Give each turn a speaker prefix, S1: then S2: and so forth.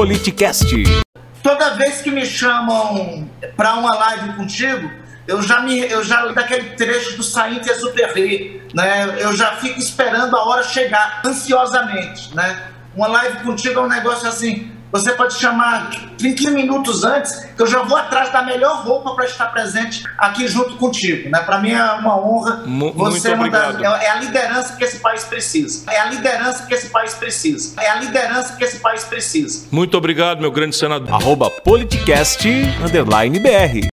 S1: Politicast.
S2: Toda vez que me chamam para uma live contigo, eu já me, eu já daquele trecho do Saint Exupéry, né? Eu já fico esperando a hora chegar ansiosamente, né? Uma live contigo é um negócio assim, você pode chamar 30 minutos antes, que eu já vou atrás da melhor roupa para estar presente aqui junto contigo. Né? Para mim é uma honra.
S1: M
S2: você
S1: muito obrigado.
S2: É, é a liderança que esse país precisa. É a liderança que esse país precisa. É a liderança que esse país precisa.
S1: Muito obrigado, meu grande senador.
S3: Arroba Politicast, underline BR.